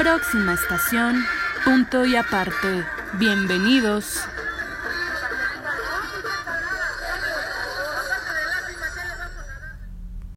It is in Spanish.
Próxima estación, punto y aparte. Bienvenidos.